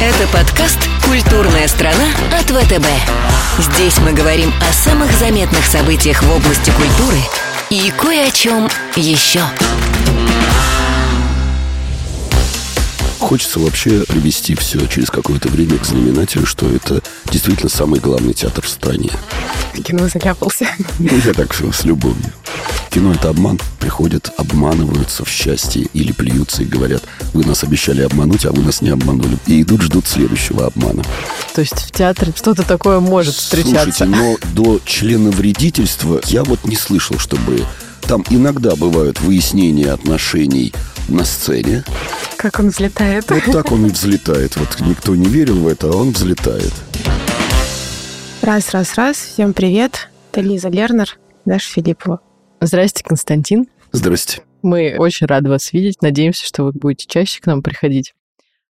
Это подкаст «Культурная страна» от ВТБ. Здесь мы говорим о самых заметных событиях в области культуры и кое о чем еще. Хочется вообще привести все через какое-то время к знаменателю, что это действительно самый главный театр в стране. Кино заляпался. Ну, я так с любовью. Кино — это обман. Приходят, обманываются в счастье или плюются и говорят, вы нас обещали обмануть, а вы нас не обманули. И идут, ждут следующего обмана. То есть в театре что-то такое может встречаться? Слушайте, но до члена вредительства я вот не слышал, чтобы... Там иногда бывают выяснения отношений на сцене. Как он взлетает. Вот так он и взлетает. Вот никто не верил в это, а он взлетает. Раз, раз, раз. Всем привет. Это Лиза Лернер, Даша Филиппова. Здрасте, Константин. Здрасте. Мы очень рады вас видеть. Надеемся, что вы будете чаще к нам приходить.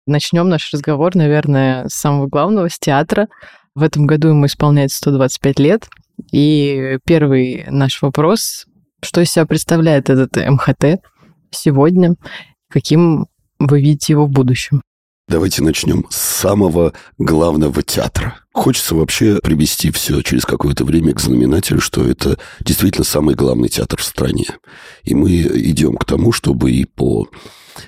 Начнем наш разговор, наверное, с самого главного, с театра. В этом году ему исполняется 125 лет. И первый наш вопрос, что из себя представляет этот МХТ сегодня, каким вы видите его в будущем? Давайте начнем с самого главного театра. Хочется вообще привести все через какое-то время к знаменателю, что это действительно самый главный театр в стране. И мы идем к тому, чтобы и по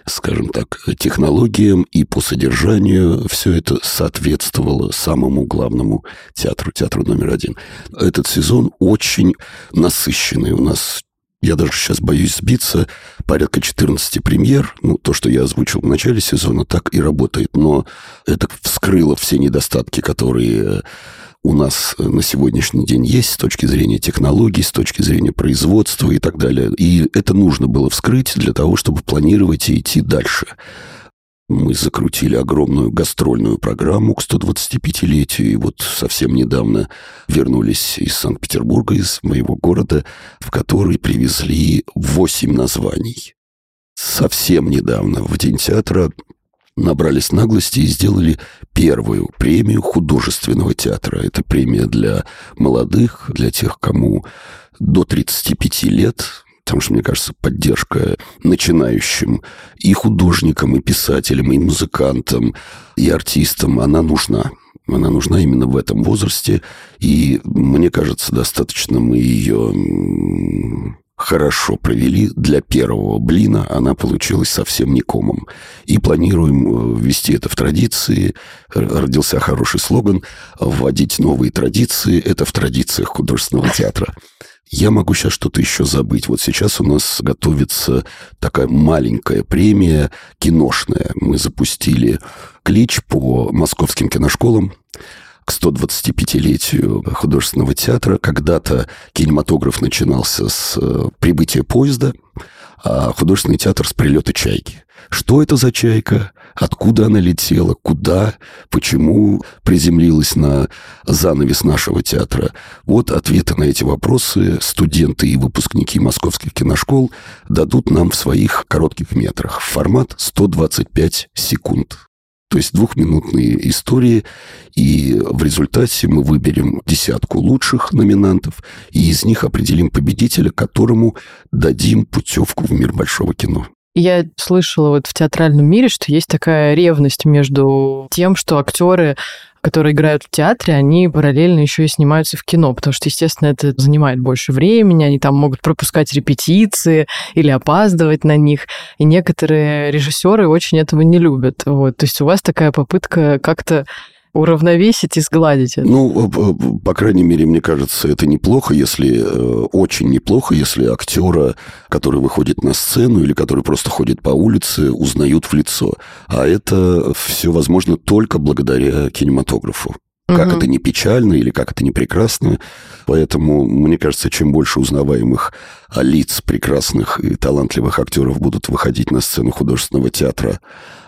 скажем так, технологиям и по содержанию все это соответствовало самому главному театру, театру номер один. Этот сезон очень насыщенный. У нас я даже сейчас боюсь сбиться, порядка 14 премьер, ну, то, что я озвучил в начале сезона, так и работает, но это вскрыло все недостатки, которые у нас на сегодняшний день есть с точки зрения технологий, с точки зрения производства и так далее. И это нужно было вскрыть для того, чтобы планировать и идти дальше. Мы закрутили огромную гастрольную программу к 125-летию, и вот совсем недавно вернулись из Санкт-Петербурга, из моего города, в который привезли 8 названий. Совсем недавно, в День театра, набрались наглости и сделали первую премию художественного театра. Это премия для молодых, для тех, кому до 35 лет, Потому что, мне кажется, поддержка начинающим и художникам, и писателям, и музыкантам, и артистам, она нужна. Она нужна именно в этом возрасте. И мне кажется, достаточно мы ее хорошо провели. Для первого блина она получилась совсем не комом. И планируем э, ввести это в традиции. Родился хороший слоган «Вводить новые традиции» — это в традициях художественного театра. Я могу сейчас что-то еще забыть. Вот сейчас у нас готовится такая маленькая премия киношная. Мы запустили клич по московским киношколам к 125-летию художественного театра. Когда-то кинематограф начинался с э, прибытия поезда, художественный театр с прилета чайки. Что это за чайка? Откуда она летела? Куда? Почему приземлилась на занавес нашего театра? Вот ответы на эти вопросы студенты и выпускники московских киношкол дадут нам в своих коротких метрах. Формат 125 секунд. То есть двухминутные истории, и в результате мы выберем десятку лучших номинантов, и из них определим победителя, которому дадим путевку в мир большого кино. Я слышала вот в театральном мире, что есть такая ревность между тем, что актеры которые играют в театре, они параллельно еще и снимаются в кино, потому что, естественно, это занимает больше времени, они там могут пропускать репетиции или опаздывать на них, и некоторые режиссеры очень этого не любят. Вот. То есть у вас такая попытка как-то уравновесить и сгладить это? Ну, по крайней мере, мне кажется, это неплохо, если э, очень неплохо, если актера, который выходит на сцену или который просто ходит по улице, узнают в лицо. А это все возможно только благодаря кинематографу. Как угу. это не печально или как это не прекрасно. Поэтому, мне кажется, чем больше узнаваемых лиц прекрасных и талантливых актеров будут выходить на сцену художественного театра,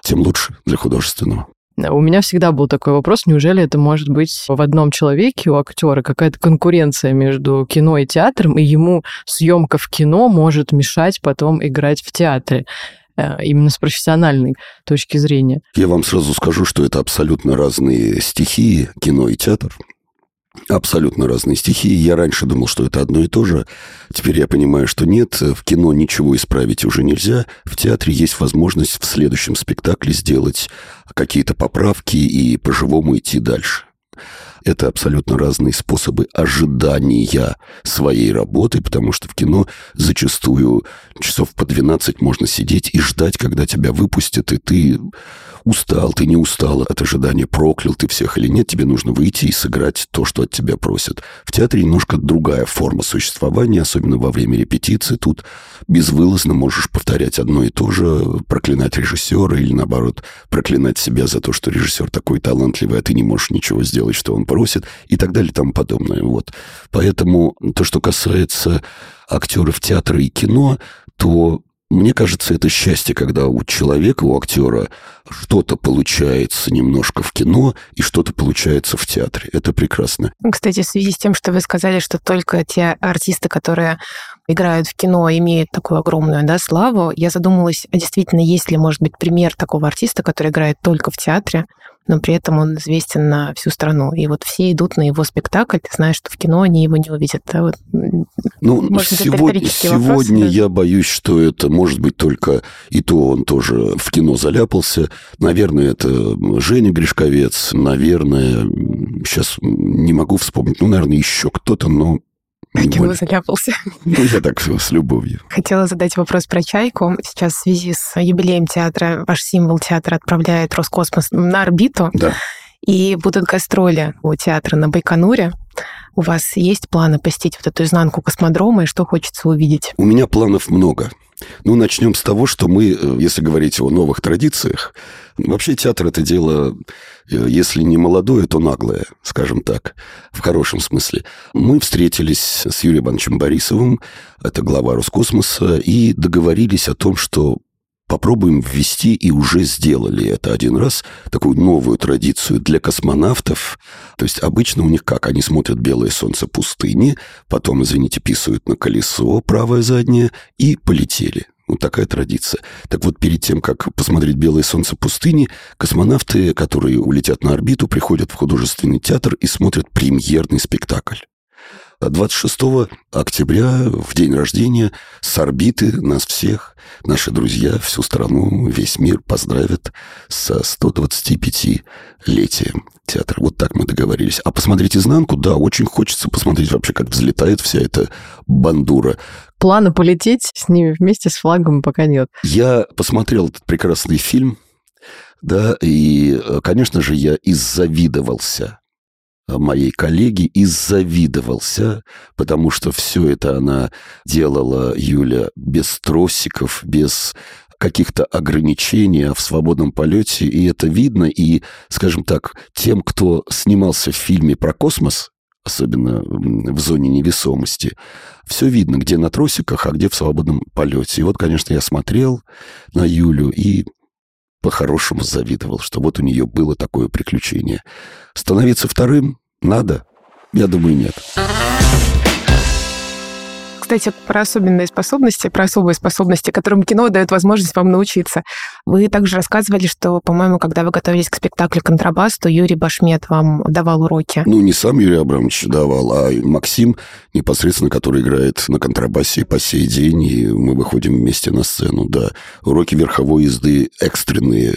тем лучше для художественного. У меня всегда был такой вопрос, неужели это может быть в одном человеке у актера какая-то конкуренция между кино и театром, и ему съемка в кино может мешать потом играть в театре э, именно с профессиональной точки зрения. Я вам сразу скажу, что это абсолютно разные стихии, кино и театр. Абсолютно разные стихии. Я раньше думал, что это одно и то же. Теперь я понимаю, что нет. В кино ничего исправить уже нельзя. В театре есть возможность в следующем спектакле сделать какие-то поправки и по-живому идти дальше. Это абсолютно разные способы ожидания своей работы, потому что в кино зачастую часов по 12 можно сидеть и ждать, когда тебя выпустят, и ты устал, ты не устал от ожидания, проклял ты всех или нет, тебе нужно выйти и сыграть то, что от тебя просят. В театре немножко другая форма существования, особенно во время репетиции. Тут безвылазно можешь повторять одно и то же, проклинать режиссера или, наоборот, проклинать себя за то, что режиссер такой талантливый, а ты не можешь ничего сделать, что он просит, и так далее и тому подобное. Вот. Поэтому то, что касается актеров театра и кино, то мне кажется, это счастье, когда у человека, у актера что-то получается немножко в кино и что-то получается в театре. Это прекрасно. Кстати, в связи с тем, что вы сказали, что только те артисты, которые играют в кино, имеют такую огромную да, славу, я задумалась, а действительно, есть ли, может быть, пример такого артиста, который играет только в театре, но при этом он известен на всю страну. И вот все идут на его спектакль, ты знаешь, что в кино они его не увидят. Да? Вот, ну, может, сегодня, сегодня вопрос, я боюсь, что это может быть только и то он тоже в кино заляпался. Наверное, это Женя Гришковец, наверное, сейчас не могу вспомнить, ну, наверное, еще кто-то, но Кино заляпался. Ну, я так с любовью. Хотела задать вопрос про «Чайку». Сейчас в связи с юбилеем театра ваш символ театра отправляет Роскосмос на орбиту. Да. И будут гастроли у театра на Байконуре. У вас есть планы посетить вот эту изнанку космодрома, и что хочется увидеть? У меня планов много. Ну, начнем с того, что мы, э, если говорить о новых традициях, вообще театр это дело, э, если не молодое, то наглое, скажем так, в хорошем смысле. Мы встретились с Юрием Ивановичем Борисовым, это глава Роскосмоса, и договорились о том, что попробуем ввести, и уже сделали это один раз, такую новую традицию для космонавтов. То есть обычно у них как? Они смотрят «Белое солнце пустыни», потом, извините, писают на колесо правое заднее и полетели. Вот такая традиция. Так вот, перед тем, как посмотреть «Белое солнце пустыни», космонавты, которые улетят на орбиту, приходят в художественный театр и смотрят премьерный спектакль. 26 октября, в день рождения, с орбиты нас всех, наши друзья, всю страну, весь мир поздравят со 125-летием театра. Вот так мы договорились. А посмотреть изнанку, да, очень хочется посмотреть вообще, как взлетает вся эта бандура. Плана полететь с ними вместе с флагом пока нет. Я посмотрел этот прекрасный фильм, да, и, конечно же, я иззавидовался моей коллеги и завидовался, потому что все это она делала, Юля, без тросиков, без каких-то ограничений, а в свободном полете, и это видно, и, скажем так, тем, кто снимался в фильме про космос, особенно в зоне невесомости, все видно, где на тросиках, а где в свободном полете. И вот, конечно, я смотрел на Юлю и по-хорошему завидовал, что вот у нее было такое приключение. Становиться вторым надо? Я думаю, нет. Кстати, про особенные способности, про особые способности, которым кино дает возможность вам научиться. Вы также рассказывали, что, по-моему, когда вы готовились к спектаклю «Контрабас», то Юрий Башмет вам давал уроки. Ну, не сам Юрий Абрамович давал, а Максим, непосредственно, который играет на контрабасе по сей день, и мы выходим вместе на сцену, да. Уроки верховой езды экстренные,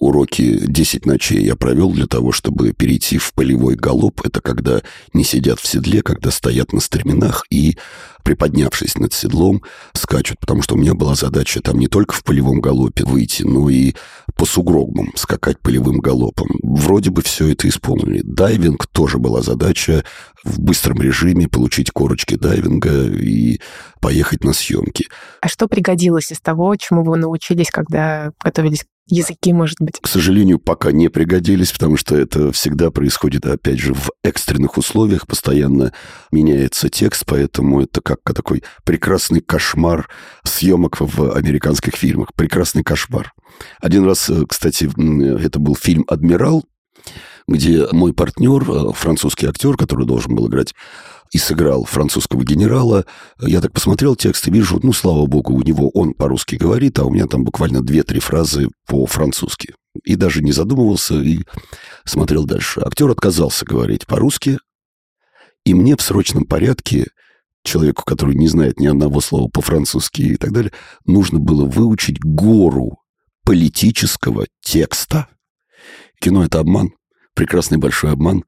уроки 10 ночей я провел для того, чтобы перейти в полевой галоп. Это когда не сидят в седле, когда стоят на стременах и приподнявшись над седлом, скачут, потому что у меня была задача там не только в полевом галопе выйти, но и по сугробам скакать полевым галопом. Вроде бы все это исполнили. Дайвинг тоже была задача в быстром режиме получить корочки дайвинга и поехать на съемки. А что пригодилось из того, чему вы научились, когда готовились языки, может быть? К сожалению, пока не пригодились, потому что это всегда происходит, опять же, в экстренных условиях, постоянно меняется текст, поэтому это как такой прекрасный кошмар съемок в американских фильмах. Прекрасный кошмар. Один раз, э, кстати, это был фильм «Адмирал», где мой партнер, э, французский актер, который должен был играть и сыграл французского генерала. Я так посмотрел текст и вижу, ну, слава богу, у него он по-русски говорит, а у меня там буквально две-три фразы по-французски. И даже не задумывался и смотрел дальше. Актер отказался говорить по-русски, И мне в срочном порядке, человеку, который не знает ни одного слова по-французски и так далее, нужно было выучить гору политического текста. Кино — это обман, прекрасный большой обман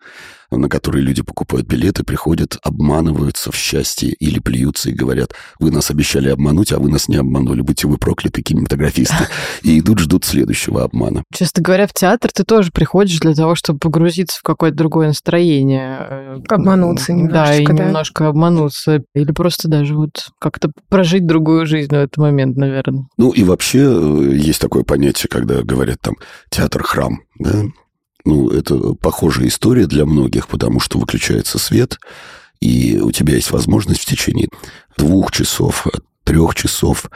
на которые люди покупают билеты, приходят, обманываются в счастье или плюются и говорят, вы нас обещали обмануть, а вы нас не обманули, будьте вы прокляты, кинематографисты. И идут, ждут следующего обмана. Честно говоря, в театр ты тоже приходишь для того, чтобы погрузиться в какое-то другое настроение. Обмануться немножко, да. и да. немножко обмануться. Или просто даже вот как-то прожить другую жизнь в этот момент, наверное. Ну и вообще э, есть такое понятие, когда говорят там театр-храм, да, ну, это похожая история для многих, потому что выключается свет, и у тебя есть возможность в течение двух часов, трех часов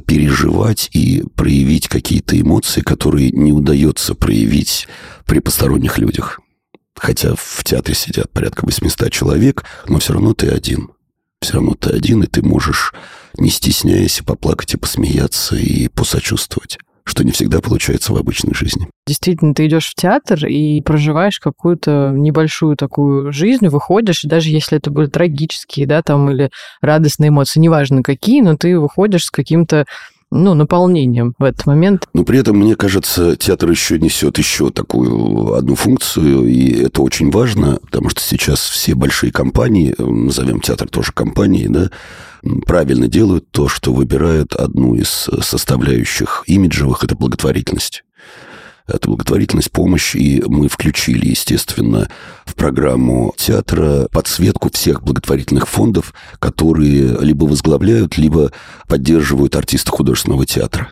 переживать и проявить какие-то эмоции, которые не удается проявить при посторонних людях. Хотя в театре сидят порядка 800 человек, но все равно ты один. Все равно ты один, и ты можешь, не стесняясь, и поплакать, и посмеяться, и посочувствовать что не всегда получается в обычной жизни. Действительно, ты идешь в театр и проживаешь какую-то небольшую такую жизнь, выходишь, и даже если это были трагические, да, там, или радостные эмоции, неважно какие, но ты выходишь с каким-то ну, наполнением в этот момент. Но при этом, мне кажется, театр еще несет еще такую одну функцию, и это очень важно, потому что сейчас все большие компании, назовем театр тоже компанией, да, правильно делают то, что выбирают одну из составляющих имиджевых – это благотворительность. Это благотворительность, помощь, и мы включили, естественно, в программу театра подсветку всех благотворительных фондов, которые либо возглавляют, либо поддерживают артисты художественного театра.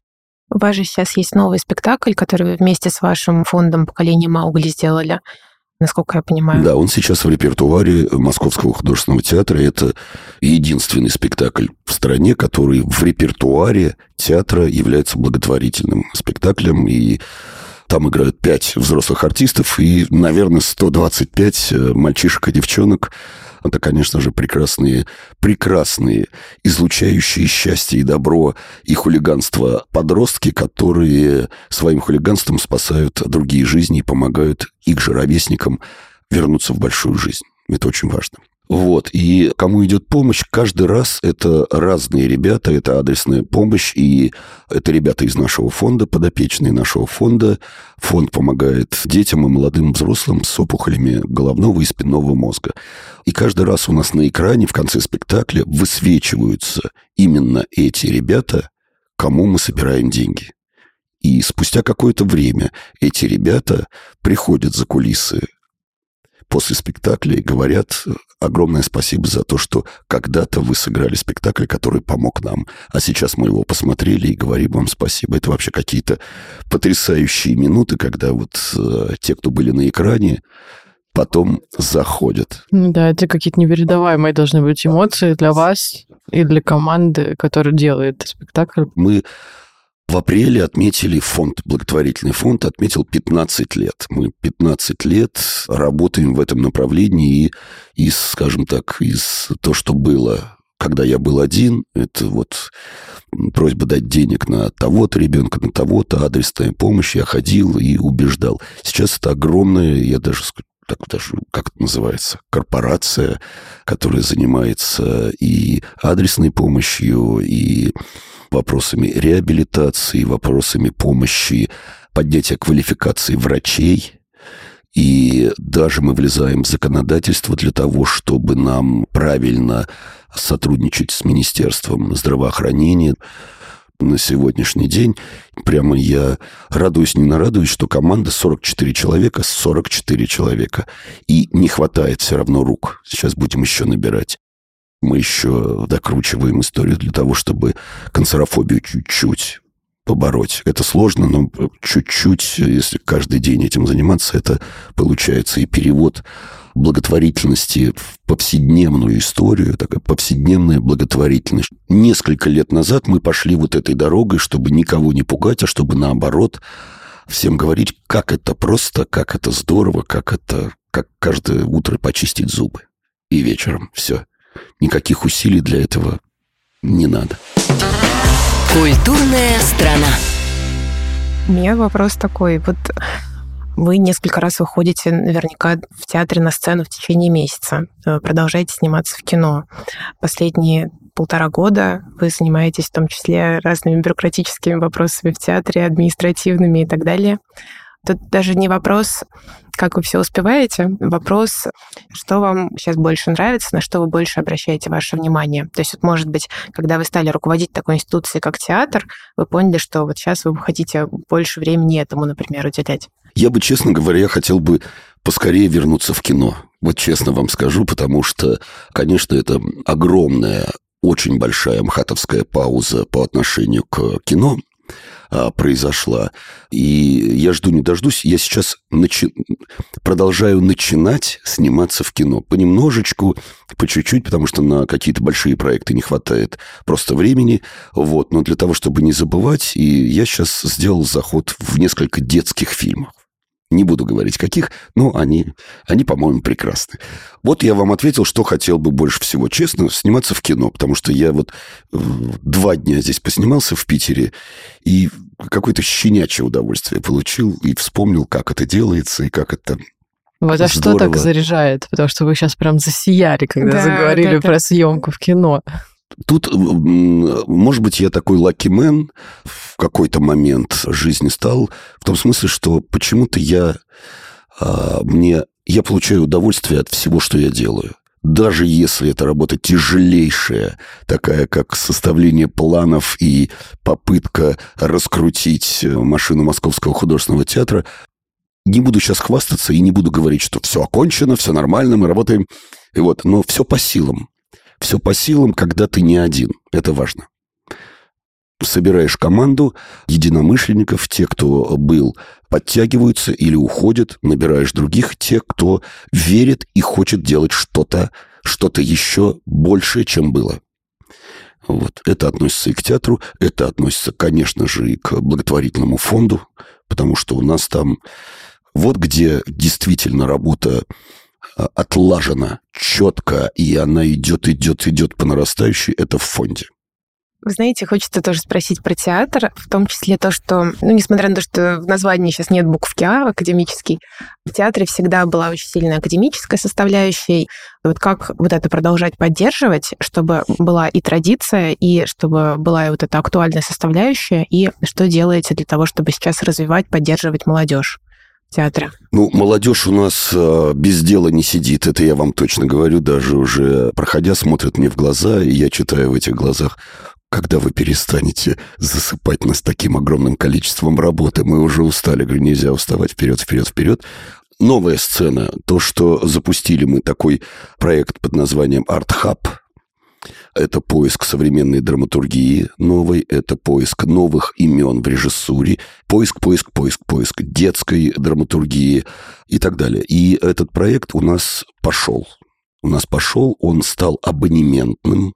У вас же сейчас есть новый спектакль, который вы вместе с вашим фондом поколения Маугли сделали насколько я понимаю. Да, он сейчас в репертуаре Московского художественного театра. Это единственный спектакль в стране, который в репертуаре театра является благотворительным спектаклем. И там играют пять взрослых артистов и, наверное, 125 э, мальчишек и девчонок это, конечно же, прекрасные, прекрасные, излучающие счастье и добро и хулиганство подростки, которые своим хулиганством спасают другие жизни и помогают их же ровесникам вернуться в большую жизнь. Это очень важно. Вот, и кому идет помощь, каждый раз это разные ребята, это адресная помощь, и это ребята из нашего фонда, подопечные нашего фонда. Фонд помогает детям и молодым взрослым с опухолями головного и спинного мозга. И каждый раз у нас на экране в конце спектакля высвечиваются именно эти ребята, кому мы собираем деньги. И спустя какое-то время эти ребята приходят за кулисы после спектакля и говорят огромное спасибо за то, что когда-то вы сыграли спектакль, который помог нам, а сейчас мы его посмотрели и говорим вам спасибо. Это вообще какие-то потрясающие минуты, когда вот э, те, кто были на экране, потом заходят. Да, это какие-то непередаваемые должны быть эмоции для вас и для команды, которая делает спектакль. Мы в апреле отметили фонд, благотворительный фонд отметил 15 лет. Мы 15 лет работаем в этом направлении, и из, скажем так, из то, что было когда я был один, это вот просьба дать денег на того-то ребенка, на того-то, адресная помощь, я ходил и убеждал. Сейчас это огромная, я даже так даже, как это называется, корпорация, которая занимается и адресной помощью, и вопросами реабилитации, вопросами помощи, поднятия квалификации врачей. И даже мы влезаем в законодательство для того, чтобы нам правильно сотрудничать с Министерством здравоохранения на сегодняшний день. Прямо я радуюсь, не нарадуюсь, что команда 44 человека, 44 человека. И не хватает все равно рук. Сейчас будем еще набирать мы еще докручиваем историю для того, чтобы канцерофобию чуть-чуть побороть. Это сложно, но чуть-чуть, если каждый день этим заниматься, это получается и перевод благотворительности в повседневную историю, такая повседневная благотворительность. Несколько лет назад мы пошли вот этой дорогой, чтобы никого не пугать, а чтобы наоборот всем говорить, как это просто, как это здорово, как это, как каждое утро почистить зубы. И вечером все. Никаких усилий для этого не надо. Культурная страна. У меня вопрос такой. Вот Вы несколько раз выходите наверняка в театре на сцену в течение месяца. Э, продолжаете сниматься в кино. Последние полтора года вы занимаетесь в том числе разными бюрократическими вопросами в театре, административными и так далее. Тут даже не вопрос, как вы все успеваете, вопрос, что вам сейчас больше нравится, на что вы больше обращаете ваше внимание. То есть, вот, может быть, когда вы стали руководить такой институцией, как театр, вы поняли, что вот сейчас вы хотите больше времени этому, например, уделять. Я бы, честно говоря, хотел бы поскорее вернуться в кино. Вот честно вам скажу, потому что, конечно, это огромная, очень большая мхатовская пауза по отношению к кино – а, произошла. И я жду не дождусь. Я сейчас начи... продолжаю начинать сниматься в кино. Понемножечку, по чуть-чуть, потому что на какие-то большие проекты не хватает просто времени. Вот. Но для того, чтобы не забывать, и я сейчас сделал заход в несколько детских фильмов. Не буду говорить, каких, но они, они по-моему, прекрасны. Вот я вам ответил, что хотел бы больше всего. Честно, сниматься в кино, потому что я вот э, два дня здесь поснимался в Питере, и какое-то щенячье удовольствие получил, и вспомнил, как это делается, и как это вот, а что так заряжает? Потому что вы сейчас прям засияли, когда да, заговорили вот про съемку в кино. Тут, может быть, я такой лаки-мен в какой-то момент жизни стал, в том смысле, что почему-то я, а, мне, я получаю удовольствие от всего, что я делаю. Даже если это работа тяжелейшая, такая как составление планов и попытка раскрутить машину Московского художественного театра, не буду сейчас хвастаться и не буду говорить, что все окончено, все нормально, мы работаем. И вот, но все по силам. Все по силам, когда ты не один. Это важно. Собираешь команду единомышленников, те, кто был, подтягиваются или уходят, набираешь других, те, кто верит и хочет делать что-то, что-то еще большее, чем было. Вот. Это относится и к театру, это относится, конечно же, и к благотворительному фонду, потому что у нас там вот где действительно работа отлажена, четко, и она идет, идет, идет по нарастающей, это в фонде. Вы знаете, хочется тоже спросить про театр, в том числе то, что, ну, несмотря на то, что в названии сейчас нет буквки А, академический, в театре всегда была очень сильная академическая составляющая. Вот как вот это продолжать поддерживать, чтобы была и традиция, и чтобы была и вот эта актуальная составляющая, и что делаете для того, чтобы сейчас развивать, поддерживать молодежь? Театра? Ну, молодежь у нас э, без дела не сидит, это я вам точно говорю, даже уже проходя, смотрят мне в глаза, и я читаю в этих глазах, когда вы перестанете засыпать нас таким огромным количеством работы, мы уже устали, говорю, нельзя уставать вперед, вперед, вперед. Новая сцена, то, что запустили мы такой проект под названием Art Hub, это поиск современной драматургии новой, это поиск новых имен в режиссуре, поиск, поиск, поиск, поиск детской драматургии и так далее. И этот проект у нас пошел. У нас пошел, он стал абонементным,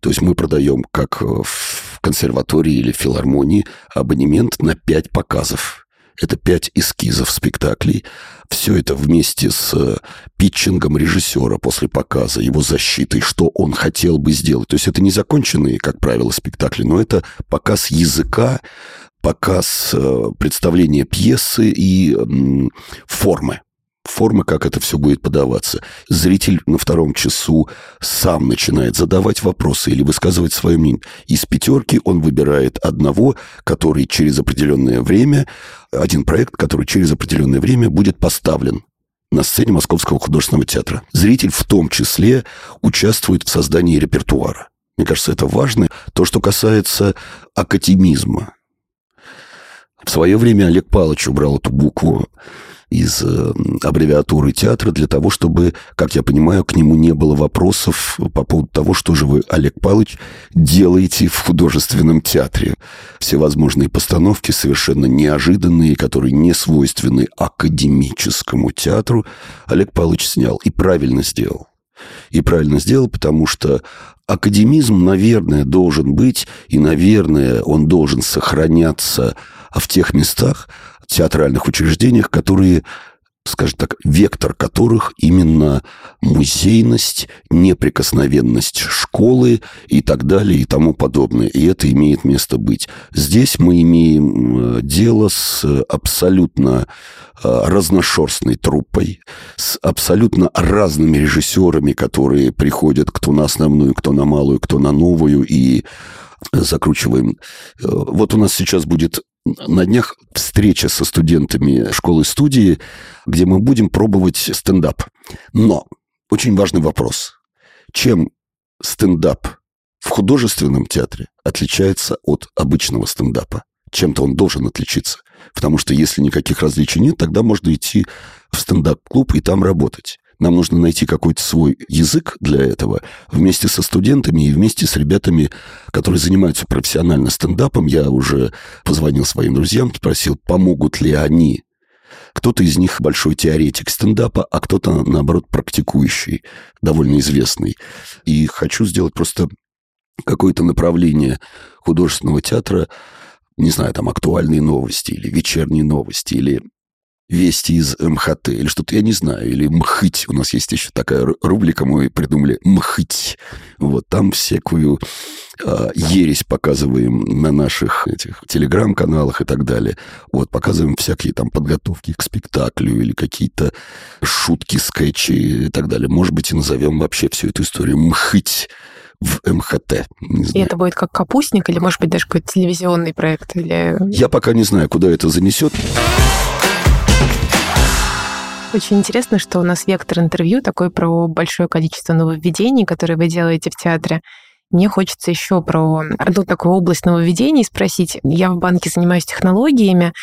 то есть мы продаем, как в консерватории или филармонии, абонемент на пять показов. Это пять эскизов спектаклей. Все это вместе с э, питчингом режиссера после показа, его защитой, что он хотел бы сделать. То есть это не законченные, как правило, спектакли, но это показ языка, показ э, представления пьесы и формы формы, как это все будет подаваться. Зритель на втором часу сам начинает задавать вопросы или высказывать свое мнение. Из пятерки он выбирает одного, который через определенное время, один проект, который через определенное время будет поставлен на сцене Московского художественного театра. Зритель в том числе участвует в создании репертуара. Мне кажется, это важно. То, что касается академизма. В свое время Олег Павлович убрал эту букву из э, аббревиатуры театра для того, чтобы, как я понимаю, к нему не было вопросов по поводу того, что же вы, Олег Павлович, делаете в художественном театре. Всевозможные постановки, совершенно неожиданные, которые не свойственны академическому театру, Олег Павлович снял и правильно сделал. И правильно сделал, потому что академизм, наверное, должен быть, и, наверное, он должен сохраняться в тех местах, театральных учреждениях, которые скажем так, вектор которых именно музейность, неприкосновенность школы и так далее и тому подобное. И это имеет место быть. Здесь мы имеем э, дело с абсолютно э, разношерстной труппой, с абсолютно разными режиссерами, которые приходят кто на основную, кто на малую, кто на новую, и закручиваем. Э, вот у нас сейчас будет на днях встреча со студентами школы-студии, где мы будем пробовать стендап. Но очень важный вопрос. Чем стендап в художественном театре отличается от обычного стендапа? Чем-то он должен отличиться. Потому что если никаких различий нет, тогда можно идти в стендап-клуб и там работать. Нам нужно найти какой-то свой язык для этого вместе со студентами и вместе с ребятами, которые занимаются профессионально стендапом. Я уже позвонил своим друзьям, спросил, помогут ли они. Кто-то из них большой теоретик стендапа, а кто-то, наоборот, практикующий, довольно известный. И хочу сделать просто какое-то направление художественного театра, не знаю, там актуальные новости или вечерние новости, или вести из МХТ или что-то, я не знаю, или МХыть. У нас есть еще такая рубрика, мы придумали МХыть. Вот там всякую э, ересь показываем на наших этих телеграм-каналах и так далее. Вот, показываем всякие там подготовки к спектаклю или какие-то шутки, скетчи и так далее. Может быть, и назовем вообще всю эту историю МХыть в МХТ. И это будет как капустник или, может быть, даже какой-то телевизионный проект? Или... Я пока не знаю, куда это занесет. Очень интересно, что у нас вектор интервью такой про большое количество нововведений, которые вы делаете в театре. Мне хочется еще про одну такую область нововведений спросить. Я в банке занимаюсь технологиями,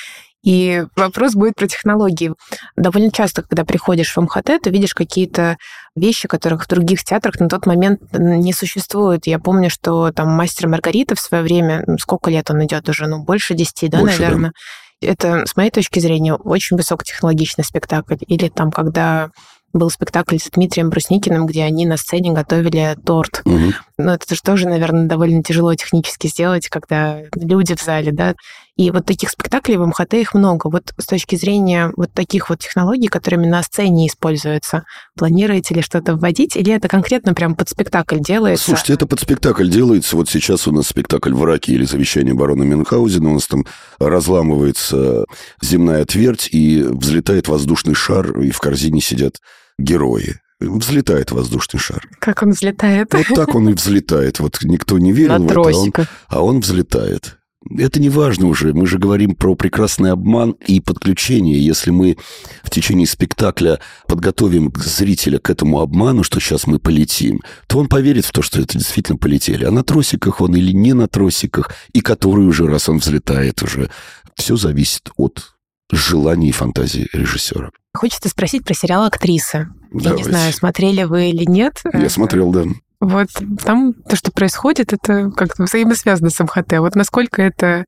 и вопрос будет про технологии. Довольно часто, когда приходишь в МХТ, ты видишь какие-то вещи, которых в других театрах на тот момент не существует. Я помню, что там «Мастер Маргарита» в свое время, ну, сколько лет он идет уже? Ну, больше десяти, да, больше, наверное? Да это, с моей точки зрения, очень высокотехнологичный спектакль. Или там, когда был спектакль с Дмитрием Брусникиным, где они на сцене готовили торт. Угу. Ну, это же тоже, наверное, довольно тяжело технически сделать, когда люди в зале, да. И вот таких спектаклей в МХТ их много. Вот с точки зрения вот таких вот технологий, которыми на сцене используются, планируете ли что-то вводить, или это конкретно прям под спектакль делается? Слушайте, это под спектакль делается. Вот сейчас у нас спектакль «Враки» или «Завещание барона Мюнхгаузена». У нас там разламывается земная твердь, и взлетает воздушный шар, и в корзине сидят герои взлетает воздушный шар. Как он взлетает? Вот так он и взлетает. Вот никто не верил На в это, а он, а он взлетает. Это не важно уже. Мы же говорим про прекрасный обман и подключение. Если мы в течение спектакля подготовим зрителя к этому обману, что сейчас мы полетим, то он поверит в то, что это действительно полетели. А на тросиках он или не на тросиках, и который уже раз он взлетает уже. Все зависит от желаний и фантазии режиссера. Хочется спросить про сериал «Актриса». Давайте. Я не знаю, смотрели вы или нет. Я смотрел, да. Вот там то, что происходит, это как-то взаимосвязано с МХТ. Вот насколько это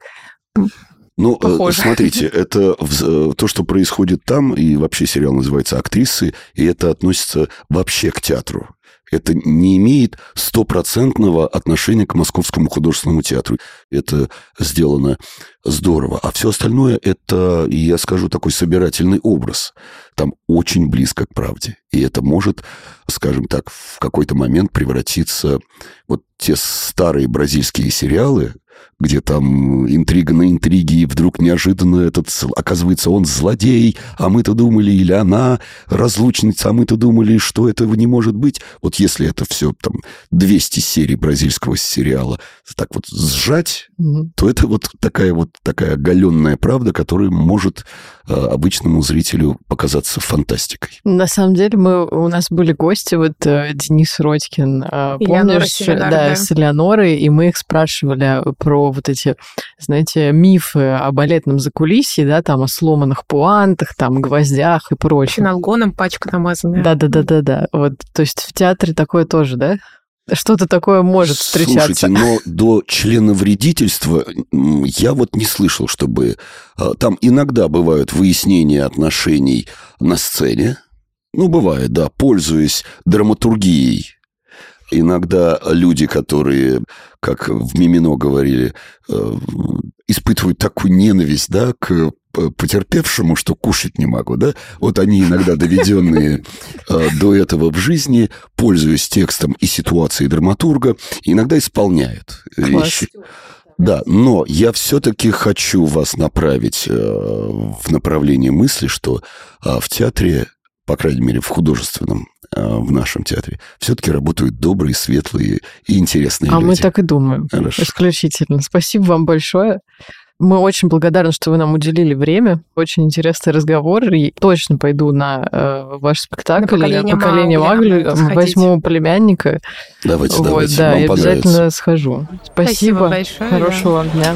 ну, э, Похоже. смотрите, это э, то, что происходит там, и вообще сериал называется «Актрисы», и это относится вообще к театру. Это не имеет стопроцентного отношения к Московскому художественному театру. Это сделано здорово. А все остальное – это, я скажу, такой собирательный образ. Там очень близко к правде. И это может, скажем так, в какой-то момент превратиться... Вот те старые бразильские сериалы, где там интрига на интриге, и вдруг неожиданно этот, оказывается, он злодей, а мы-то думали, или она разлучница, а мы-то думали, что этого не может быть. Вот если это все там 200 серий бразильского сериала так вот сжать, угу. то это вот такая вот такая оголенная правда, которая может обычному зрителю показаться фантастикой. На самом деле мы, у нас были гости, вот э, Денис Родькин, э, помнишь, да, да, с Элеонорой, и мы их спрашивали про вот эти, знаете, мифы о балетном закулисье, да, там о сломанных пуантах, там, гвоздях и прочем. Финалгоном пачка намазанная. Да-да-да-да-да. Вот, то есть в театре такое тоже, да? Что-то такое может встречаться. Слушайте, но до члена вредительства я вот не слышал, чтобы... А, там иногда бывают выяснения отношений на сцене. Ну, бывает, да, пользуясь драматургией Иногда люди, которые, как в Мимино говорили, э, испытывают такую ненависть да, к потерпевшему, что кушать не могу, да? Вот они иногда доведенные э, до этого в жизни, пользуясь текстом и ситуацией драматурга, иногда исполняют вещи. Да, но я все-таки хочу вас направить э, в направлении мысли, что э, в театре, по крайней мере, в художественном, э, в нашем театре, все-таки работают добрые, светлые и интересные а люди. мы так и думаем. Хорошо. Исключительно. Спасибо вам большое. Мы очень благодарны, что вы нам уделили время. Очень интересный разговор. И точно пойду на э, ваш спектакль. На «Поколение поколение Маугли» Маугли. надо Возьму племянника. Давайте, Вот, давайте, да, вам и обязательно схожу. Спасибо. Спасибо большое, Хорошего вам дня.